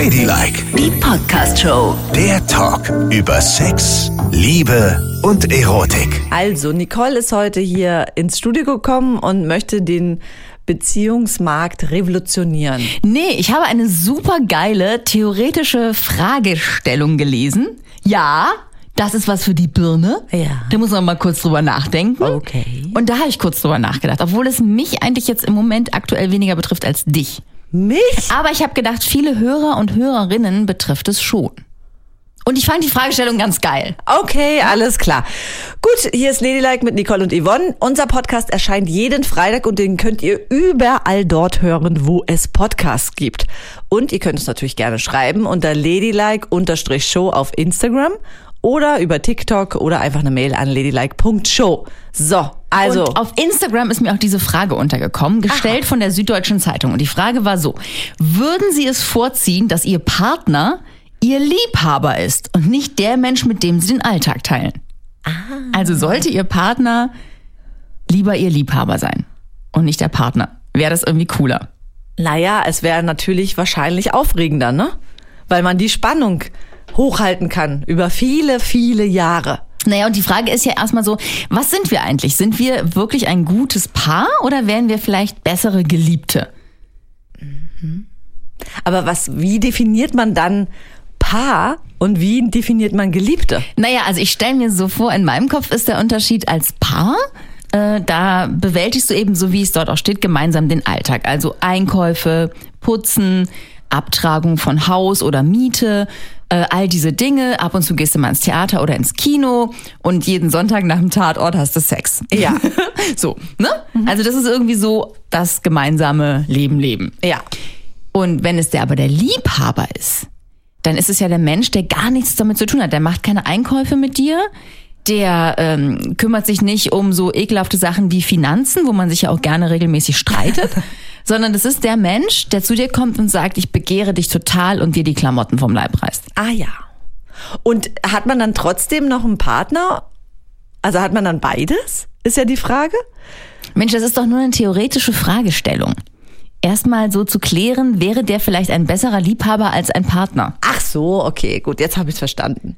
Ladylike, Die Podcast-Show. der Talk über Sex, Liebe und Erotik. Also, Nicole ist heute hier ins Studio gekommen und möchte den Beziehungsmarkt revolutionieren. Nee, ich habe eine super geile theoretische Fragestellung gelesen. Ja, das ist was für die Birne. Ja. Da muss man mal kurz drüber nachdenken. Okay. Und da habe ich kurz drüber nachgedacht, obwohl es mich eigentlich jetzt im Moment aktuell weniger betrifft als dich. Mich? Aber ich habe gedacht, viele Hörer und Hörerinnen betrifft es schon. Und ich fand die Fragestellung ganz geil. Okay, alles klar. Gut, hier ist Ladylike mit Nicole und Yvonne. Unser Podcast erscheint jeden Freitag und den könnt ihr überall dort hören, wo es Podcasts gibt. Und ihr könnt es natürlich gerne schreiben unter ladylike-show auf Instagram oder über TikTok oder einfach eine Mail an ladylike.show. So, also. Und auf Instagram ist mir auch diese Frage untergekommen, gestellt von der Süddeutschen Zeitung. Und die Frage war so, würden Sie es vorziehen, dass Ihr Partner Ihr Liebhaber ist und nicht der Mensch, mit dem Sie den Alltag teilen? Also sollte Ihr Partner lieber Ihr Liebhaber sein und nicht der Partner. Wäre das irgendwie cooler? Naja, es wäre natürlich wahrscheinlich aufregender, ne? Weil man die Spannung hochhalten kann über viele, viele Jahre. Naja, und die Frage ist ja erstmal so, was sind wir eigentlich? Sind wir wirklich ein gutes Paar oder wären wir vielleicht bessere Geliebte? Aber was, wie definiert man dann Paar und wie definiert man Geliebte? Naja, also ich stelle mir so vor, in meinem Kopf ist der Unterschied als Paar. Äh, da bewältigst du eben, so wie es dort auch steht, gemeinsam den Alltag. Also Einkäufe, Putzen, Abtragung von Haus oder Miete, äh, all diese Dinge. Ab und zu gehst du mal ins Theater oder ins Kino und jeden Sonntag nach dem Tatort hast du Sex. Ja. so, ne? Also das ist irgendwie so das gemeinsame Leben leben. Ja. Und wenn es der aber der Liebhaber ist, dann ist es ja der Mensch, der gar nichts damit zu tun hat. Der macht keine Einkäufe mit dir. Der ähm, kümmert sich nicht um so ekelhafte Sachen wie Finanzen, wo man sich ja auch gerne regelmäßig streitet, sondern das ist der Mensch, der zu dir kommt und sagt, ich begehre dich total und dir die Klamotten vom Leib reißt. Ah ja. Und hat man dann trotzdem noch einen Partner? Also hat man dann beides? Ist ja die Frage. Mensch, das ist doch nur eine theoretische Fragestellung. Erstmal so zu klären, wäre der vielleicht ein besserer Liebhaber als ein Partner? Ach so, okay, gut, jetzt habe ich verstanden.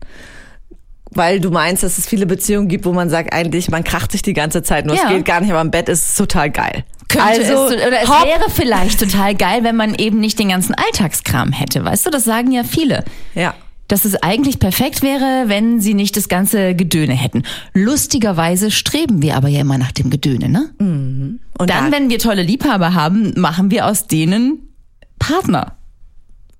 Weil du meinst, dass es viele Beziehungen gibt, wo man sagt, eigentlich, man kracht sich die ganze Zeit, nur Ja. es geht gar nicht, aber im Bett ist es total geil. Könnte also, es, oder es hopp. wäre vielleicht total geil, wenn man eben nicht den ganzen Alltagskram hätte. Weißt du, das sagen ja viele. Ja. Dass es eigentlich perfekt wäre, wenn sie nicht das ganze Gedöne hätten. Lustigerweise streben wir aber ja immer nach dem Gedöne, ne? Und Dann, da- wenn wir tolle Liebhaber haben, machen wir aus denen Partner.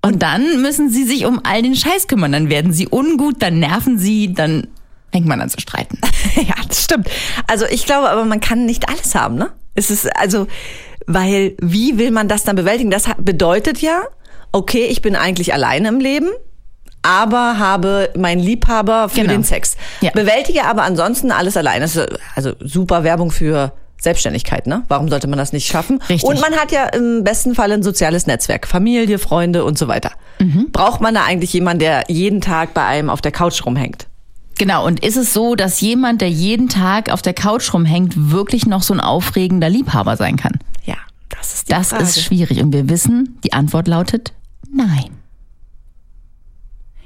Und dann müssen sie sich um all den Scheiß kümmern. Dann werden sie ungut, dann nerven sie, dann fängt man an zu streiten. Ja, das stimmt. Also ich glaube aber, man kann nicht alles haben, ne? Es ist also, weil wie will man das dann bewältigen? Das bedeutet ja, okay, ich bin eigentlich alleine im Leben, aber habe meinen Liebhaber für Genau. den Sex. Ja. Bewältige aber ansonsten alles alleine. Das ist also super Werbung für Selbstständigkeit, ne? Warum sollte man das nicht schaffen? Richtig. Und man hat ja im besten Fall ein soziales Netzwerk, Familie, Freunde und so weiter. Mhm. Braucht man da eigentlich jemanden, der jeden Tag bei einem auf der Couch rumhängt? Genau, und ist es so, dass jemand, der jeden Tag auf der Couch rumhängt, wirklich noch so ein aufregender Liebhaber sein kann? Ja, das ist die Das Frage. ist schwierig und wir wissen, die Antwort lautet nein.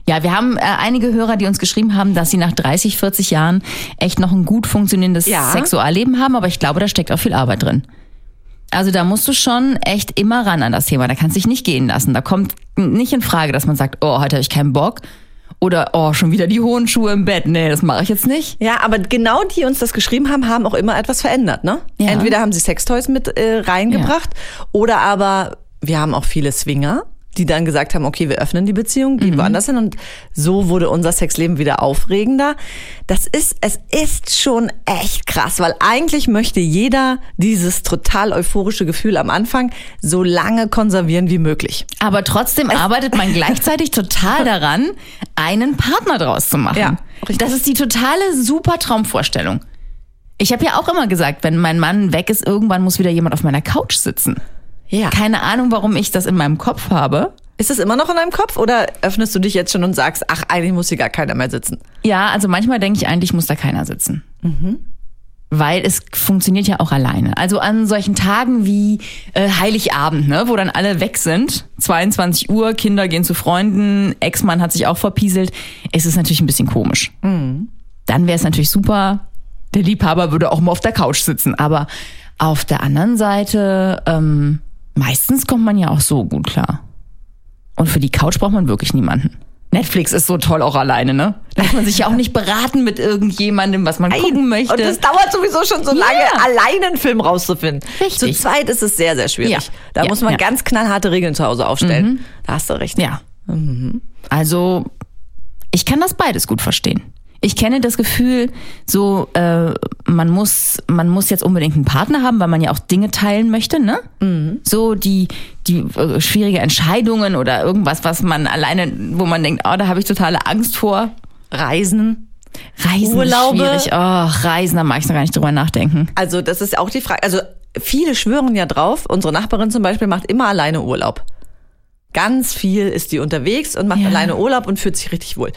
Ja, wir haben äh, einige Hörer, die uns geschrieben haben, dass sie nach 30, 40 Jahren echt noch ein gut funktionierendes Ja. Sexualleben haben, aber ich glaube, da steckt auch viel Arbeit drin. Also da musst du schon echt immer ran an das Thema. Da kannst du dich nicht gehen lassen. Da kommt nicht in Frage, dass man sagt, oh, heute habe ich keinen Bock. Oder, oh, schon wieder die hohen Schuhe im Bett. Nee, das mache ich jetzt nicht. Ja, aber genau die uns das geschrieben haben, haben auch immer etwas verändert, ne? Ja. Entweder haben sie Sextoys mit äh, reingebracht oder aber wir haben auch viele Swinger, die dann gesagt haben, okay, wir öffnen die Beziehung, gehen woanders hin und so wurde unser Sexleben wieder aufregender. Das ist, es ist schon echt krass, weil eigentlich möchte jeder dieses total euphorische Gefühl am Anfang so lange konservieren wie möglich. Aber trotzdem arbeitet man gleichzeitig total daran, einen Partner draus zu machen. Ja, richtig. das ist die totale super Traumvorstellung. Ich habe ja auch immer gesagt, wenn mein Mann weg ist, irgendwann muss wieder jemand auf meiner Couch sitzen. Ja. Keine Ahnung, warum ich das in meinem Kopf habe. Ist es immer noch in deinem Kopf oder öffnest du dich jetzt schon und sagst, ach, eigentlich muss hier gar keiner mehr sitzen? Ja, also manchmal denke ich eigentlich, muss da keiner sitzen. Weil es funktioniert ja auch alleine. Also an solchen Tagen wie äh, Heiligabend, ne, wo dann alle weg sind, 22 Uhr, Kinder gehen zu Freunden, Ex-Mann hat sich auch verpieselt, ist es natürlich ein bisschen komisch. Dann wäre es natürlich super, der Liebhaber würde auch mal auf der Couch sitzen. Aber auf der anderen Seite, ähm, meistens kommt man ja auch so gut klar. Und für die Couch braucht man wirklich niemanden. Netflix ist so toll auch alleine, ne? Da muss man sich ja auch nicht beraten mit irgendjemandem, was man gucken möchte. Und es dauert sowieso schon so lange, Ja. alleine einen Film rauszufinden. Richtig. Zu zweit ist es sehr, sehr schwierig. Ja. Da Ja, muss man ganz knallharte Regeln zu Hause aufstellen. Da hast du recht. Ja. Also, ich kann das beides gut verstehen. Ich kenne das Gefühl, so äh, man muss man muss jetzt unbedingt einen Partner haben, weil man ja auch Dinge teilen möchte, ne? So die die äh, schwierige Entscheidungen oder irgendwas, was man alleine, wo man denkt, oh, da habe ich totale Angst vor. Reisen. Reisen Urlaube. ist schwierig. Oh, Reisen, da mag ich noch gar nicht drüber nachdenken. Also das ist auch die Frage. Also viele schwören ja drauf. Unsere Nachbarin zum Beispiel macht immer alleine Urlaub. Ganz viel ist die unterwegs und macht Ja. alleine Urlaub und fühlt sich richtig wohl.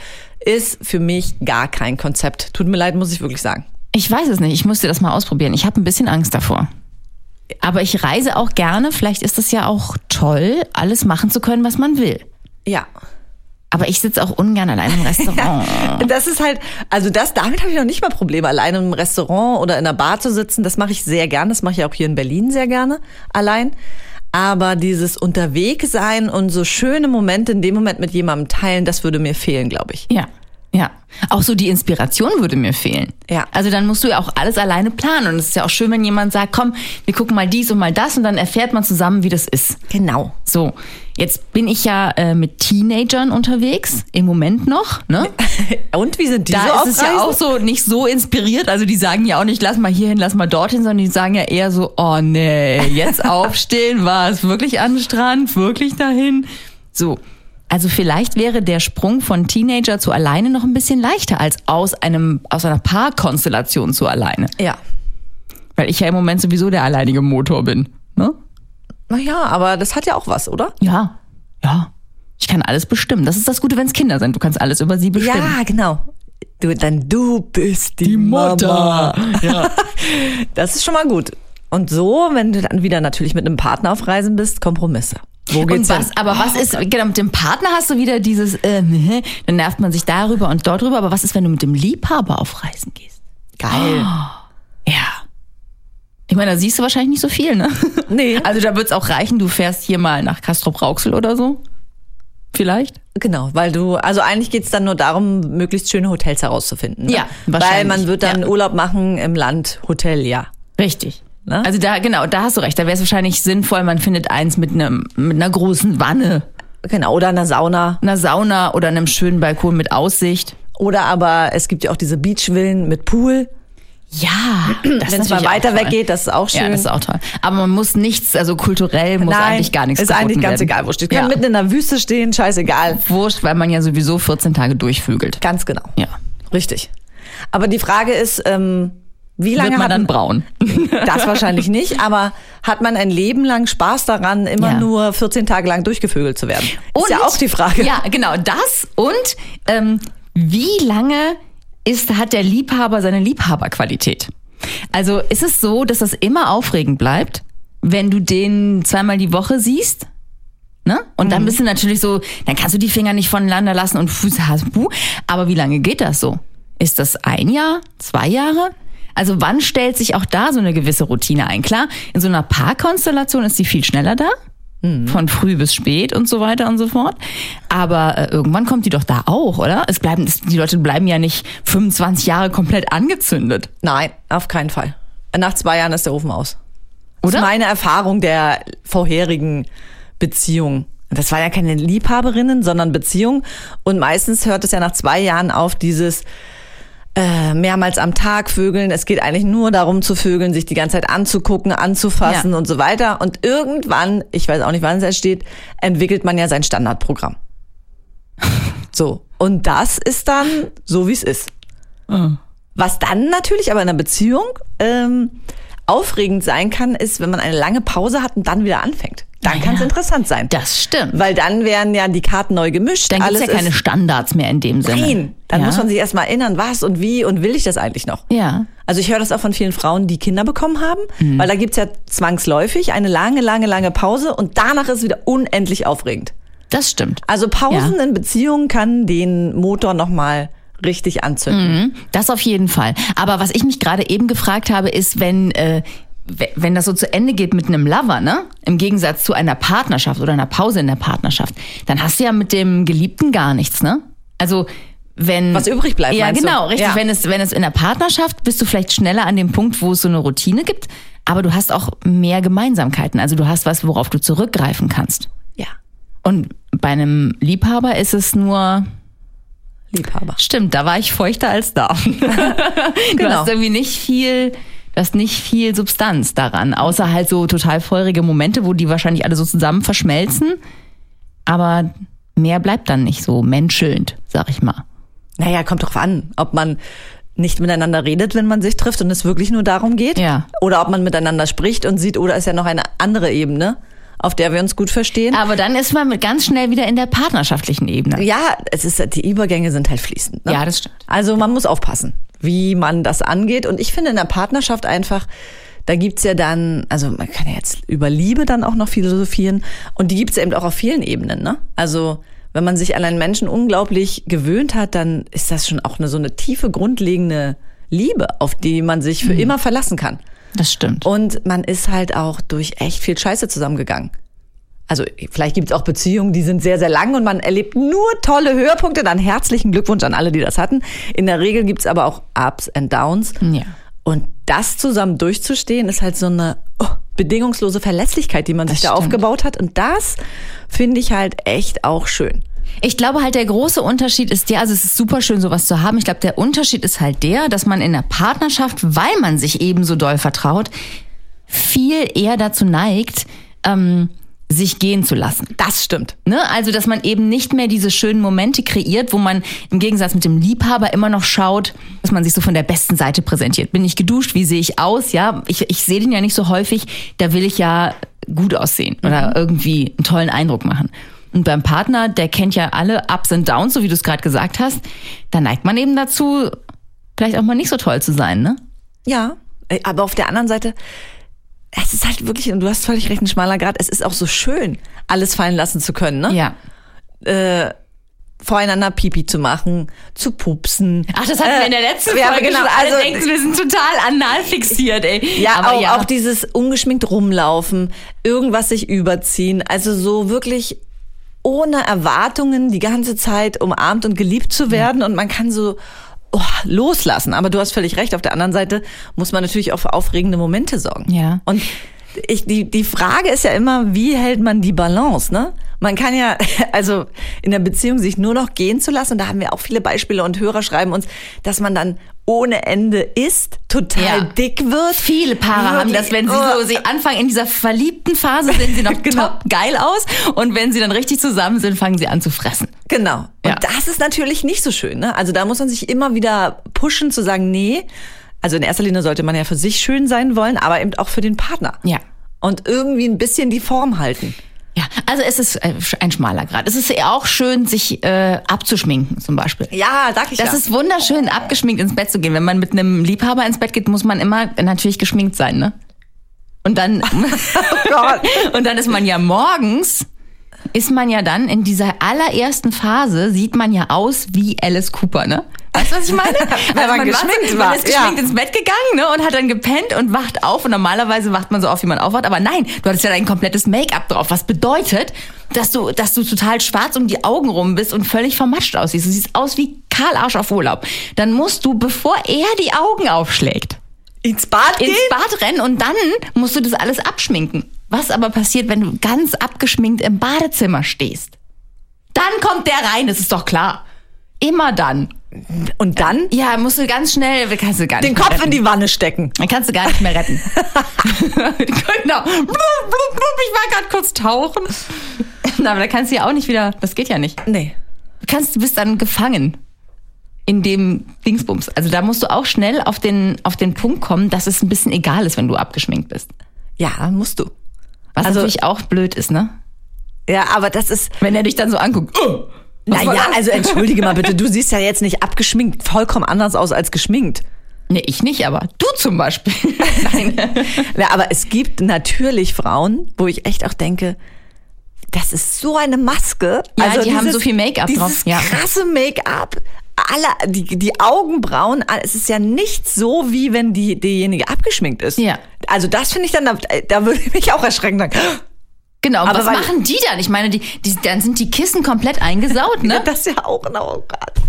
Ist für mich gar kein Konzept. Tut mir leid, muss ich wirklich sagen. Ich weiß es nicht. Ich musste das mal ausprobieren. Ich habe ein bisschen Angst davor. Aber ich reise auch gerne. Vielleicht ist es ja auch toll, alles machen zu können, was man will. Ja. Aber ich sitze auch ungern allein im Restaurant. Das ist halt, also das, damit habe ich noch nicht mal Probleme, alleine im Restaurant oder in einer Bar zu sitzen. Das mache ich sehr gerne. Das mache ich auch hier in Berlin sehr gerne, allein. Aber dieses Unterwegssein und so schöne Momente in dem Moment mit jemandem teilen, das würde mir fehlen, glaube ich. Ja, ja. Auch so die Inspiration würde mir fehlen. Ja. Also dann musst du ja auch alles alleine planen. Und es ist ja auch schön, wenn jemand sagt, komm, wir gucken mal dies und mal das und dann erfährt man zusammen, wie das ist. Genau. So, jetzt bin ich ja äh, mit Teenagern unterwegs, im Moment noch, ne? Und wie sind die da so ist auf es ja auch so nicht so inspiriert. Also die sagen ja auch nicht, lass mal hierhin, lass mal dorthin, sondern die sagen ja eher so, oh nee, jetzt aufstehen, war es wirklich an den Strand, wirklich dahin. So. Also vielleicht wäre der Sprung von Teenager zu alleine noch ein bisschen leichter als aus einem, aus einer Paarkonstellation zu alleine. Ja. Weil ich ja im Moment sowieso der alleinige Motor bin. Ne? Naja, aber das hat ja auch was, oder? Ja. Ja. Ich kann alles bestimmen. Das ist das Gute, wenn es Kinder sind. Du kannst alles über sie bestimmen. Ja, genau. Du, dann du bist die, Mama. Ja. Das ist schon mal gut. Und so, wenn du dann wieder natürlich mit einem Partner auf Reisen bist, Kompromisse. Wo Und geht's was, hin? aber was ist, genau, mit dem Partner hast du wieder dieses, äh, ne, dann nervt man sich darüber und dort drüber, aber was ist, wenn du mit dem Liebhaber auf Reisen gehst? Geil. Ja. Ich meine, da siehst du wahrscheinlich nicht so viel, ne? Nee. Also da wird's auch reichen, du fährst hier mal nach Castrop-Rauxel oder so. Vielleicht? Genau, weil du, also eigentlich geht's dann nur darum, möglichst schöne Hotels herauszufinden. Ne? Ja, Weil wahrscheinlich, man wird dann ja. Urlaub machen im Land Hotel, ja. Richtig. Ne? Also da, genau, da hast du recht. Da wäre es wahrscheinlich sinnvoll, man findet eins mit einem, mit einer großen Wanne, Genau, oder in der Sauna. einer Sauna oder einem schönen Balkon mit Aussicht. Oder aber es gibt ja auch diese Beachvillen mit Pool. Ja, Wenn es mal weiter weg geht, das ist auch schön. Ja, das ist auch toll. Aber man muss nichts, also kulturell muss eigentlich gar nichts Ist eigentlich ganz werden. egal, wo steht. Kann Ja. mitten in der Wüste stehen, scheißegal. Wurscht, weil man ja sowieso 14 Tage durchvögelt. Ganz genau. Ja. Richtig. Aber die Frage ist, ähm, wie lange Wird man dann braun? Das wahrscheinlich nicht, aber hat man ein Leben lang Spaß daran, immer Ja. nur 14 Tage lang durchgevögelt zu werden? ist ja auch die Frage. Ja, genau, das. Und ähm, wie lange ist, hat der Liebhaber seine Liebhaberqualität? Also ist es so, dass das immer aufregend bleibt, wenn du den zweimal die Woche siehst? Ne? Und Mhm. dann bist du natürlich so, dann kannst du die Finger nicht voneinander lassen und Füße hast du. Aber wie lange geht das so? Ist das ein Jahr, zwei Jahre? Also wann stellt sich auch da so eine gewisse Routine ein? Klar, in so einer Paarkonstellation ist die viel schneller da. Von früh bis spät und so weiter und so fort. Aber äh, irgendwann kommt die doch da auch, oder? Es bleiben, es, die Leute bleiben ja nicht 25 Jahre komplett angezündet. Nein, auf keinen Fall. Nach zwei Jahren ist der Ofen aus. Das Oder? ist meine Erfahrung der vorherigen Beziehung. Das war ja keine Liebhaberinnen, sondern Beziehung. Und meistens hört es ja nach zwei Jahren auf dieses äh, mehrmals am Tag vögeln. Es geht eigentlich nur darum zu vögeln, sich die ganze Zeit anzugucken, anzufassen Ja. und so weiter. Und irgendwann, ich weiß auch nicht, wann es entsteht, entwickelt man ja sein Standardprogramm. So. Und das ist dann so, wie es ist. Was dann natürlich aber in einer Beziehung ähm, aufregend sein kann, ist, wenn man eine lange Pause hat und dann wieder anfängt. Dann Ja. kann es interessant sein. Das stimmt. Weil dann werden ja die Karten neu gemischt. Dann gibt es ja keine Standards mehr in dem Sinne. Nein, dann ja. muss man sich erstmal erinnern, was und wie und will ich das eigentlich noch? Ja. Also ich höre das auch von vielen Frauen, die Kinder bekommen haben, Mhm. weil da gibt's ja zwangsläufig eine lange, lange, lange Pause und danach ist es wieder unendlich aufregend. Das stimmt. Also Pausen Ja. in Beziehungen kann den Motor nochmal richtig anzünden. Mhm. Das auf jeden Fall. Aber was ich mich gerade eben gefragt habe, ist, wenn, äh, wenn das so zu Ende geht mit einem Lover, ne? Im Gegensatz zu einer Partnerschaft oder einer Pause in der Partnerschaft, dann hast du ja mit dem Geliebten gar nichts, ne? Also wenn Was übrig bleibt, Ja, meinst du? genau, richtig. Ja. Wenn es wenn es in der Partnerschaft bist du vielleicht schneller an dem Punkt, wo es so eine Routine gibt, aber du hast auch mehr Gemeinsamkeiten. Also du hast was, worauf du zurückgreifen kannst. Ja, Und bei einem Liebhaber ist es nur Liebhaber. Stimmt, da war ich feuchter als da. Du Genau. hast irgendwie nicht viel, du hast nicht viel Substanz daran, außer halt so total feurige Momente, wo die wahrscheinlich alle so zusammen verschmelzen. Aber mehr bleibt dann nicht so menschelnd, sag ich mal. Naja, kommt drauf an, ob man nicht miteinander redet, wenn man sich trifft und es wirklich nur darum geht. Ja. Oder ob man miteinander spricht und sieht, oder ist ja noch eine andere Ebene, auf der wir uns gut verstehen. Aber dann ist man ganz schnell wieder in der partnerschaftlichen Ebene. Ja, es ist, die Übergänge sind halt fließend. Ne? Ja, das stimmt. Also man muss aufpassen, wie man das angeht. Und ich finde in der Partnerschaft einfach, da gibt's ja dann, also man kann ja jetzt über Liebe dann auch noch philosophieren. Und die gibt's eben auch auf vielen Ebenen. Ne? Also wenn man sich an einen Menschen unglaublich gewöhnt hat, dann ist das schon auch eine so eine tiefe, grundlegende Liebe, auf die man sich für immer verlassen kann. Das stimmt. Und man ist halt auch durch echt viel Scheiße zusammengegangen. Also vielleicht gibt es auch Beziehungen, die sind sehr, sehr lang und man erlebt nur tolle Höhepunkte. Dann herzlichen Glückwunsch an alle, die das hatten. In der Regel gibt es aber auch Ups and Downs. Ja. Und das zusammen durchzustehen, ist halt so eine oh, bedingungslose Verlässlichkeit, die man sich da stimmt. aufgebaut hat. Und das finde ich halt echt auch schön. Ich glaube halt, der große Unterschied ist der, also es ist super schön, sowas zu haben. Ich glaube, der Unterschied ist halt der, dass man in der Partnerschaft, weil man sich eben so doll vertraut, viel eher dazu neigt, ähm, sich gehen zu lassen. Das stimmt. Ne? Also, dass man eben nicht mehr diese schönen Momente kreiert, wo man im Gegensatz mit dem Liebhaber immer noch schaut, dass man sich so von der besten Seite präsentiert. Bin ich geduscht? Wie sehe ich aus? Ja, ich, ich sehe den ja nicht so häufig. Da will ich ja gut aussehen oder irgendwie einen tollen Eindruck machen. Und beim Partner, der kennt ja alle Ups und Downs, so wie du es gerade gesagt hast, da neigt man eben dazu, vielleicht auch mal nicht so toll zu sein, ne? Ja, aber auf der anderen Seite, es ist halt wirklich, und du hast völlig recht, ein schmaler Grad, es ist auch so schön, alles fallen lassen zu können, ne? Ja. Äh, voreinander Pipi zu machen, zu pupsen. Ach, das hatten wir in der letzten ja, Folge genau, schon. Alle also- denken, wir sind total anal fixiert, ey. Ja, Aber auch, auch dieses ungeschminkt rumlaufen, irgendwas sich überziehen, also so wirklich ohne Erwartungen die ganze Zeit umarmt und geliebt zu werden und man kann so oh, loslassen. Aber du hast völlig recht. Auf der anderen Seite muss man natürlich auch für aufregende Momente sorgen. Ja. Und ich, die, die Frage ist ja immer, wie hält man die Balance, ne? Man kann ja, also in der Beziehung sich nur noch gehen zu lassen, und da haben wir auch viele Beispiele und Hörer schreiben uns, dass man dann ohne Ende isst, total Ja. dick wird. Viele Paare haben das, wenn sie Oh. so sie anfangen in dieser verliebten Phase, sehen sie noch Genau. top geil aus und wenn sie dann richtig zusammen sind, fangen sie an zu fressen. Genau. Und Ja. das ist natürlich nicht so schön. Ne? Also da muss man sich immer wieder pushen zu sagen, nee. Also in erster Linie sollte man ja für sich schön sein wollen, aber eben auch für den Partner. Ja. Und irgendwie ein bisschen die Form halten. Ja, also es ist äh, ein schmaler Grad. Es ist ja auch schön, sich äh, abzuschminken zum Beispiel. Ja, sag ich Das ja. ist wunderschön, abgeschminkt ins Bett zu gehen. Wenn man mit einem Liebhaber ins Bett geht, muss man immer natürlich geschminkt sein, ne? Und dann, Gott. und dann ist man ja morgens, ist man ja dann in dieser allerersten Phase, sieht man ja aus wie Alice Cooper, ne? Weißt du, was ich meine? Also man geschminkt man war, ist geschminkt ja. ins Bett gegangen ne, und hat dann gepennt und wacht auf. Und normalerweise wacht man so auf, wie man aufwacht. Aber nein, du hattest ja dein komplettes Make-up drauf. Was bedeutet, dass du, dass du total schwarz um die Augen rum bist und völlig vermatscht aussiehst. Du siehst aus wie Karl Arsch auf Urlaub. Dann musst du, bevor er die Augen aufschlägt, Ins Bad gehen? ins Bad rennen und dann musst du das alles abschminken. Was aber passiert, wenn du ganz abgeschminkt im Badezimmer stehst? Dann kommt der rein, das ist doch klar. Immer dann. Und dann Ja, musst du ganz schnell, kannst du gar nicht den Kopf retten. in die Wanne stecken. Dann kannst du gar nicht mehr retten. genau. Blub, blub, blub, ich war gerade kurz tauchen. Na, Aber da kannst du ja auch nicht wieder, das geht ja nicht. Nee. Du kannst, du bist dann gefangen in dem Dingsbums. Also da musst du auch schnell auf den, auf den Punkt kommen, dass es ein bisschen egal ist, wenn du abgeschminkt bist. Ja, musst du. Was Also- natürlich auch blöd ist, ne? Ja, aber das ist, Wenn er dich dann so anguckt. Oh, naja, also entschuldige mal bitte, du siehst ja jetzt nicht abgeschminkt vollkommen anders aus als geschminkt. Nee, ich nicht, aber du zum Beispiel. Nein. Ja, aber es gibt natürlich Frauen, wo ich echt auch denke, das ist so eine Maske. Also Ja, die haben so viel Make-up dieses drauf, ja. krasse Make-up. Alle, die, die Augenbrauen, es ist ja nicht so, wie wenn die, diejenige abgeschminkt ist. Ja. Also das finde ich dann, da, da würde ich mich auch erschrecken. Sagen, Genau, Aber was machen die dann? Ich meine, die, die, dann sind die Kissen komplett eingesaut, ne? das ist ja auch ein Gott.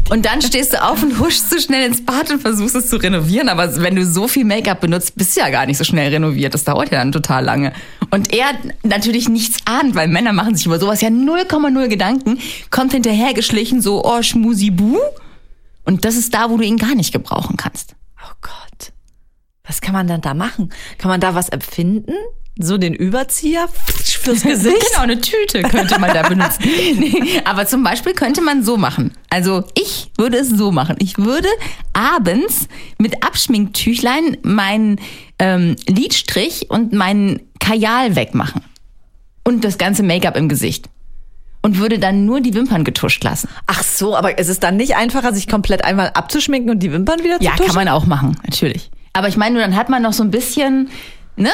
Und dann stehst du auf und huschst so schnell ins Bad und versuchst es zu renovieren. Aber wenn du so viel Make-up benutzt, bist du ja gar nicht so schnell renoviert. Das dauert ja dann total lange. Und er natürlich nichts ahnt, weil Männer machen sich über sowas ja 0,0 Gedanken, kommt hinterhergeschlichen so, oh, Schmusibu. Und das ist da, wo du ihn gar nicht gebrauchen kannst. Oh Gott. Was kann man dann da machen? Kann man da was empfinden? So den Überzieher fürs Gesicht? Genau, eine Tüte könnte man da benutzen. Nee, aber zum Beispiel könnte man so machen. Also ich würde es so machen. Ich würde abends mit Abschminktüchlein meinen ähm, Lidstrich und meinen Kajal wegmachen. Und das ganze Make-up im Gesicht. Und würde dann nur die Wimpern getuscht lassen. Ach so, aber ist es dann nicht einfacher, sich komplett einmal abzuschminken und die Wimpern wieder Ja, zu tuschen? kann man auch machen, natürlich. Aber ich meine, nur dann hat man noch so ein bisschen, ne?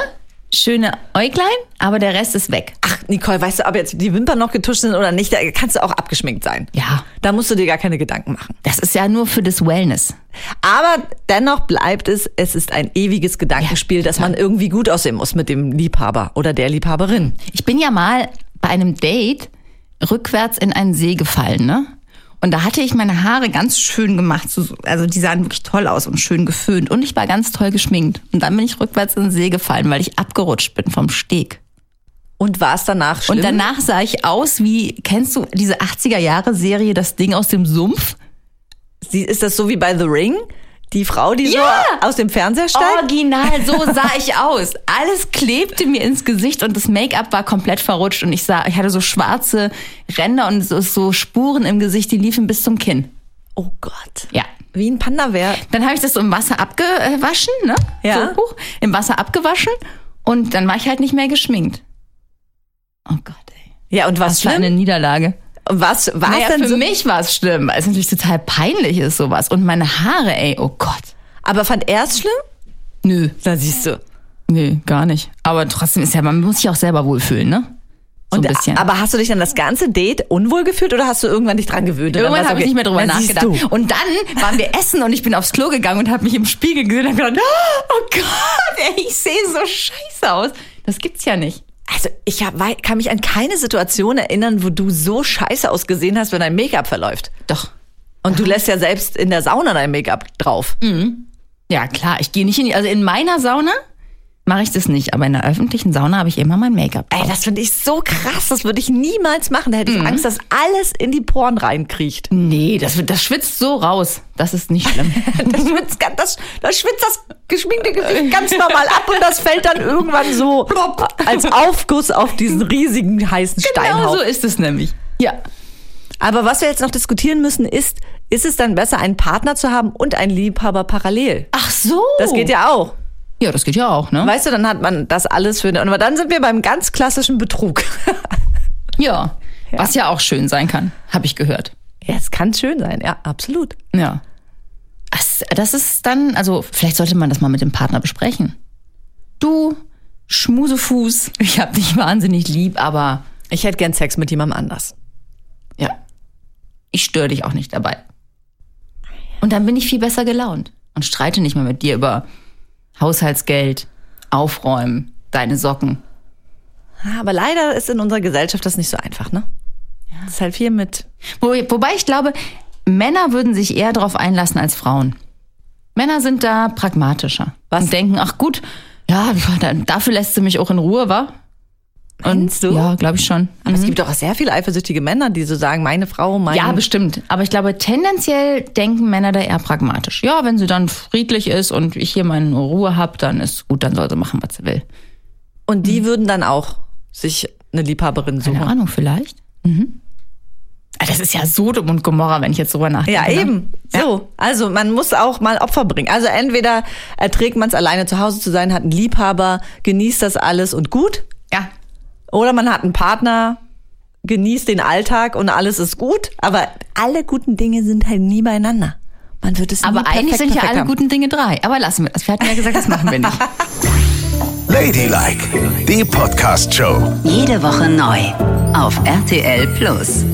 Schöne Äuglein, aber der Rest ist weg. Ach, Nicole, weißt du, ob jetzt die Wimpern noch getuscht sind oder nicht, da kannst du auch abgeschminkt sein. Ja. Da musst du dir gar keine Gedanken machen. Das ist ja nur für das Wellness. Aber dennoch bleibt es, es ist ein ewiges Gedankenspiel, Ja, dass man irgendwie gut aussehen muss mit dem Liebhaber oder der Liebhaberin. Ich bin ja mal bei einem Date rückwärts in einen See gefallen, ne? Und da hatte ich meine Haare ganz schön gemacht. so- Also die sahen wirklich toll aus und schön geföhnt. Und ich war ganz toll geschminkt. Und dann bin ich rückwärts in den See gefallen, weil ich abgerutscht bin vom Steg. Und war es danach schlimm? Und danach sah ich aus wie, kennst du diese 80er-Jahre-Serie, das Ding aus dem Sumpf? Sie, ist das so wie bei The Ring? Die Frau, die Ja! so aus dem Fernseher steigt? Original, so sah ich aus. Alles klebte mir ins Gesicht und das Make-up war komplett verrutscht und ich sah, ich hatte so schwarze Ränder und so, so Spuren im Gesicht, die liefen bis zum Kinn. Oh Gott. Ja. Wie ein Panda-Bär. Dann habe ich das so im Wasser abgewaschen, ne? Ja. So, huch, im Wasser abgewaschen und dann war ich halt nicht mehr geschminkt. Oh Gott, ey. Ja, und was Was für eine schlimm? Niederlage. Was war Naja, denn für so? mich war es schlimm, weil es natürlich total peinlich ist sowas. Und meine Haare, ey, oh Gott. Aber fand er es schlimm? Nö, Da siehst du. nö, gar nicht. Aber trotzdem ist ja, man muss sich auch selber wohlfühlen, ne? So Und, ein bisschen. Aber hast du dich dann das ganze Date unwohl gefühlt oder hast du irgendwann dich dran gewöhnt? und dann Irgendwann habe ich okay? nicht mehr drüber nachgedacht. Und dann waren wir essen und ich bin aufs Klo gegangen und habe mich im Spiegel gesehen und habe gedacht, oh Gott, ey, ich sehe so scheiße aus. Das gibt's ja nicht. Also ich hab, kann mich an keine Situation erinnern, wo du so scheiße ausgesehen hast, wenn dein Make-up verläuft. Doch. Und du lässt ja selbst in der Sauna dein Make-up drauf. Ja, klar, ich gehe nicht in die, also in meiner Sauna mache ich das nicht, aber in der öffentlichen Sauna habe ich immer mein Make-up. Ey, das finde ich so krass. Das würde ich niemals machen. Da hätte Mhm. ich Angst, dass alles in die Poren reinkriecht. Nee, das, das schwitzt so raus. Das ist nicht schlimm. Das schwitzt, das, das schwitzt das geschminkte Gesicht ganz normal ab und das fällt dann irgendwann so als Aufguss auf diesen riesigen heißen genau so Steinhaufen. ist es nämlich. Ja. Aber was wir jetzt noch diskutieren müssen, ist, ist es dann besser, einen Partner zu haben und einen Liebhaber parallel? Ach so. Das geht ja auch. Ja, das geht ja auch, ne? Weißt du, dann hat man das alles für. Aber dann sind wir beim ganz klassischen Betrug. Ja. Was ja auch schön sein kann, habe ich gehört. ja, es kann schön sein, ja, absolut. Ja. Das, das ist dann, also vielleicht sollte man das mal mit dem Partner besprechen. Du, Schmusefuß, ich hab dich wahnsinnig lieb, aber Ich hätte gern Sex mit jemandem anders. ja, ich störe dich auch nicht dabei. Und dann bin ich viel besser gelaunt und streite nicht mehr mit dir über Haushaltsgeld, Aufräumen, deine Socken. Ja, Aber leider ist in unserer Gesellschaft das nicht so einfach, ne? Ja. Das ist halt viel mit. Wo, wobei ich glaube, Männer würden sich eher darauf einlassen als Frauen. Männer sind da pragmatischer. Was? Und denken, ach gut, ja, dafür lässt sie mich auch in Ruhe, wa? Und, Meinst du? Ja, glaube ich schon. Aber es gibt doch auch sehr viele eifersüchtige Männer, die so sagen, meine Frau, mein. Ja, bestimmt. Aber ich glaube, tendenziell denken Männer da eher pragmatisch. Ja, wenn sie dann friedlich ist und ich hier meine Ruhe hab, dann ist gut, dann soll sie machen, was sie will. Und die würden dann auch sich eine Liebhaberin suchen. Keine Ahnung, vielleicht. Mhm. Ah, Das ist ja Sodom und Gomorra, wenn ich jetzt drüber nachdenke. Ja, ne? eben. So. Also man muss auch mal Opfer bringen. Also entweder erträgt man es alleine zu Hause zu sein, hat einen Liebhaber, genießt das alles und gut. Ja. Oder man hat einen Partner, genießt den Alltag und alles ist gut, aber alle guten Dinge sind halt nie beieinander. Man wird es nie Aber eigentlich perfekt, sind ja alle haben. guten Dinge drei. Aber lassen wir das. Wir hatten ja gesagt, das machen wir nicht. Ladylike, die Podcast-Show. Jede Woche neu auf RTL Plus.